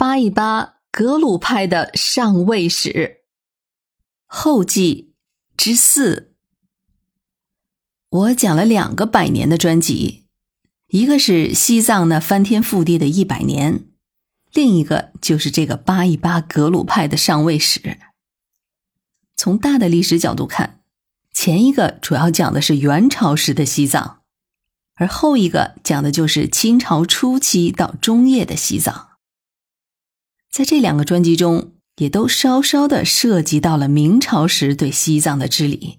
扒一扒格鲁派的上位史后记之四。我讲了两个百年的专辑，一个是西藏那翻天覆地的一百年，另一个就是这个扒一扒格鲁派的上位史。从大的历史角度看，前一个主要讲的是元朝时的西藏。而后一个讲的就是清朝初期到中叶的西藏，在这两个专辑中，也都稍稍的涉及到了明朝时对西藏的治理，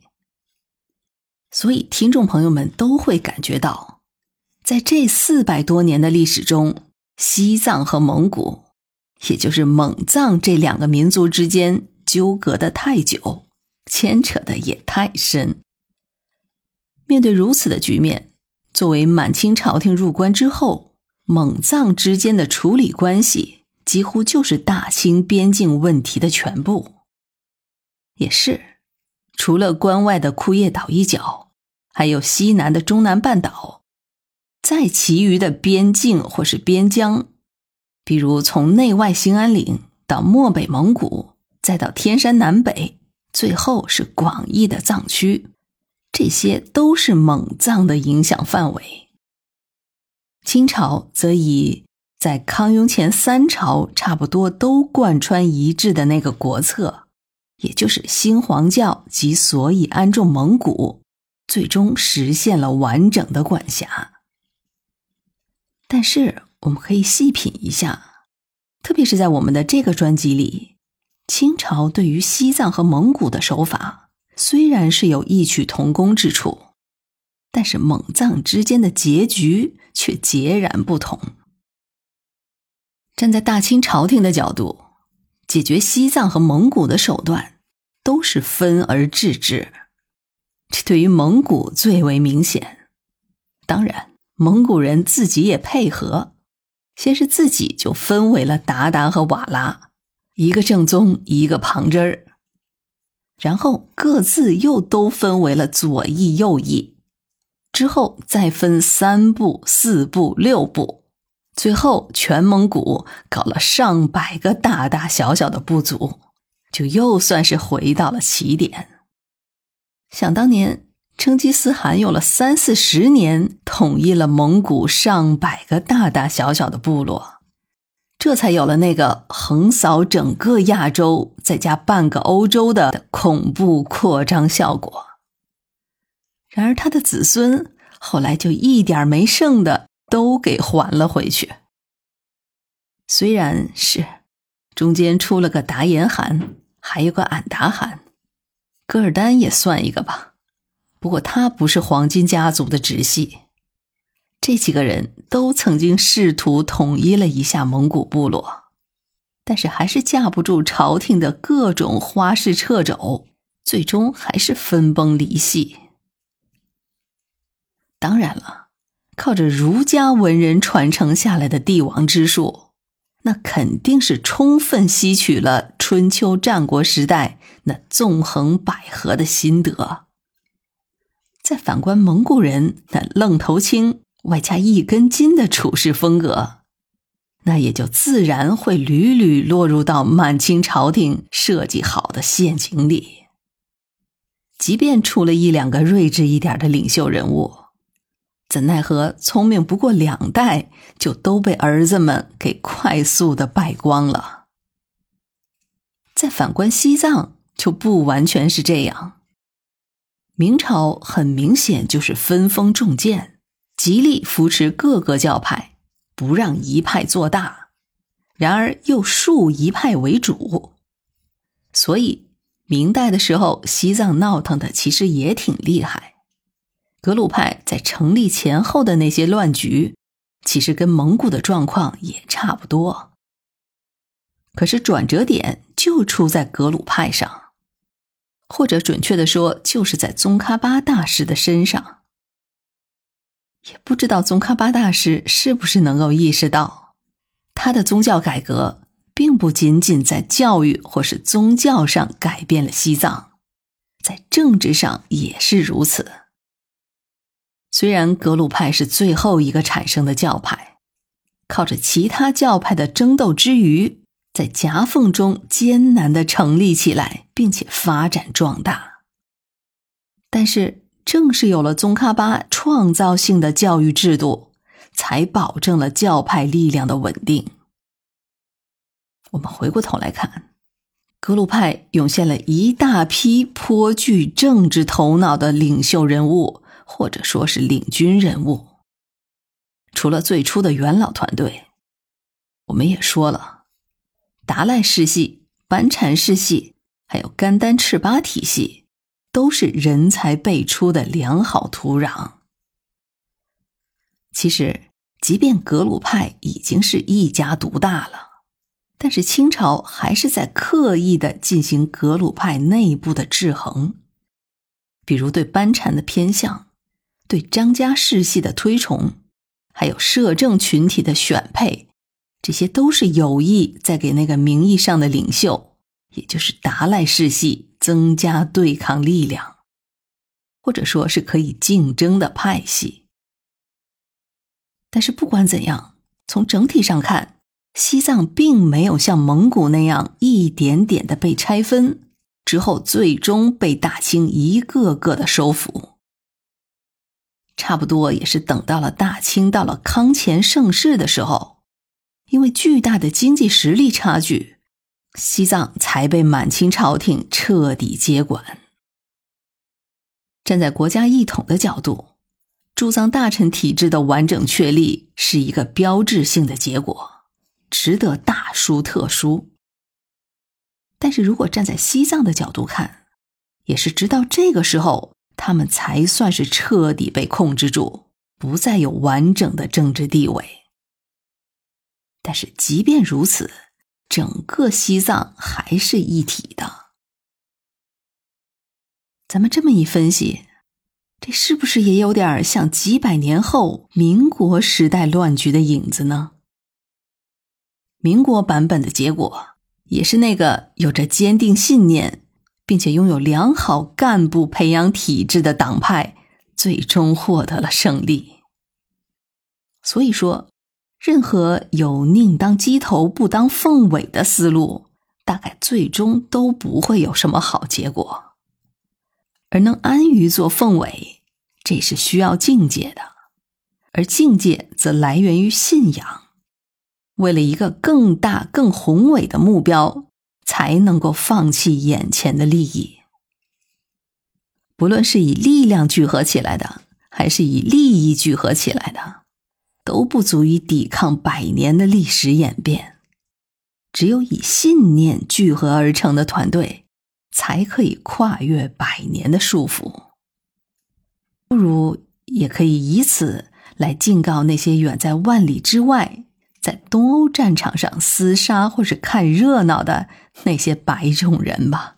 所以听众朋友们都会感觉到，在这四百多年的历史中，西藏和蒙古，也就是蒙藏这两个民族之间纠葛的太久，牵扯的也太深。面对如此的局面。作为满清朝廷入关之后，蒙藏之间的处理关系，几乎就是大清边境问题的全部。也是，除了关外的库页岛一角，还有西南的中南半岛，在其余的边境或是边疆，比如从内外兴安岭到漠北蒙古，再到天山南北，最后是广义的藏区。这些都是蒙藏的影响范围。清朝则以在康雍乾三朝差不多都贯穿一致的那个国策，也就是新皇教及所以安众蒙古，最终实现了完整的管辖。但是我们可以细品一下，特别是在我们的这个专辑里，清朝对于西藏和蒙古的手法。虽然是有异曲同工之处，但是蒙藏之间的结局却截然不同。站在大清朝廷的角度，解决西藏和蒙古的手段都是分而治之，这对于蒙古最为明显。当然，蒙古人自己也配合，先是自己就分为了鞑靼和瓦剌，一个正宗，一个旁支儿。然后各自又都分为了左翼、右翼，之后再分三部、四部、六部，最后全蒙古搞了上百个大大小小的部族，就又算是回到了起点。想当年，成吉思汗用了三四十年，统一了蒙古上百个大大小小的部落。这才有了那个横扫整个亚洲，再加半个欧洲的恐怖扩张效果。然而，他的子孙后来就一点没剩的都给还了回去。虽然是中间出了个达延汗，还有个俺答汗，噶尔丹也算一个吧。不过他不是黄金家族的直系。这几个人都曾经试图统一了一下蒙古部落，但是还是架不住朝廷的各种花式掣肘，最终还是分崩离析。当然了，靠着儒家文人传承下来的帝王之术，那肯定是充分吸取了春秋战国时代那纵横捭阖的心得。再反观蒙古人那愣头青。外加一根筋的处事风格，那也就自然会屡屡落入到满清朝廷设计好的陷阱里。即便出了一两个睿智一点的领袖人物，怎奈何聪明不过两代，就都被儿子们给快速的败光了。再反观西藏，就不完全是这样。明朝很明显就是分封重建。极力扶持各个教派，不让一派做大，然而又树一派为主，所以明代的时候，西藏闹腾的其实也挺厉害。格鲁派在成立前后的那些乱局，其实跟蒙古的状况也差不多。可是转折点就出在格鲁派上，或者准确的说，就是在宗喀巴大师的身上。也不知道宗喀巴大师是不是能够意识到，他的宗教改革并不仅仅在教育或是宗教上改变了西藏，在政治上也是如此。虽然格鲁派是最后一个产生的教派，靠着其他教派的争斗之余，在夹缝中艰难的成立起来，并且发展壮大。但是，正是有了宗喀巴创造性的教育制度，才保证了教派力量的稳定。我们回过头来看。格鲁派涌现了一大批颇具政治头脑的领袖人物，或者说是领军人物。除了最初的元老团队，我们也说了，达赖世系、班禅世系，还有甘丹赤巴体系，都是人才辈出的良好土壤。其实，即便格鲁派已经是一家独大了。但是清朝还是在刻意的进行格鲁派内部的制衡，比如对班禅的偏向，对张家世系的推崇，还有摄政群体的选配，这些都是有意在给那个名义上的领袖，也就是达赖世系增加对抗力量，或者说是可以竞争的派系。但是不管怎样，从整体上看。西藏并没有像蒙古那样一点点的被拆分，之后最终被大清一个个的收服。差不多也是等到了大清到了康乾盛世的时候，因为巨大的经济实力差距，西藏才被满清朝廷彻底接管。站在国家一统的角度，驻藏大臣体制的完整确立是一个标志性的结果。值得大书特书。但是如果站在西藏的角度看，也是直到这个时候，他们才算是彻底被控制住，不再有完整的政治地位。但是即便如此，整个西藏还是一体的。咱们这么一分析，这是不是也有点像几百年后民国时代乱局的影子呢？民国版本的结果，也是那个有着坚定信念，并且拥有良好干部培养体制的党派，最终获得了胜利。所以说，任何有宁当鸡头不当凤尾的思路，大概最终都不会有什么好结果。而能安于做凤尾，这是需要境界的，而境界则来源于信仰。为了一个更大、更宏伟的目标，才能够放弃眼前的利益。不论是以力量聚合起来的，还是以利益聚合起来的，都不足以抵抗百年的历史演变。只有以信念聚合而成的团队，才可以跨越百年的束缚。不如也可以以此来警告那些远在万里之外。在东欧战场上厮杀或是看热闹的那些白种人吧。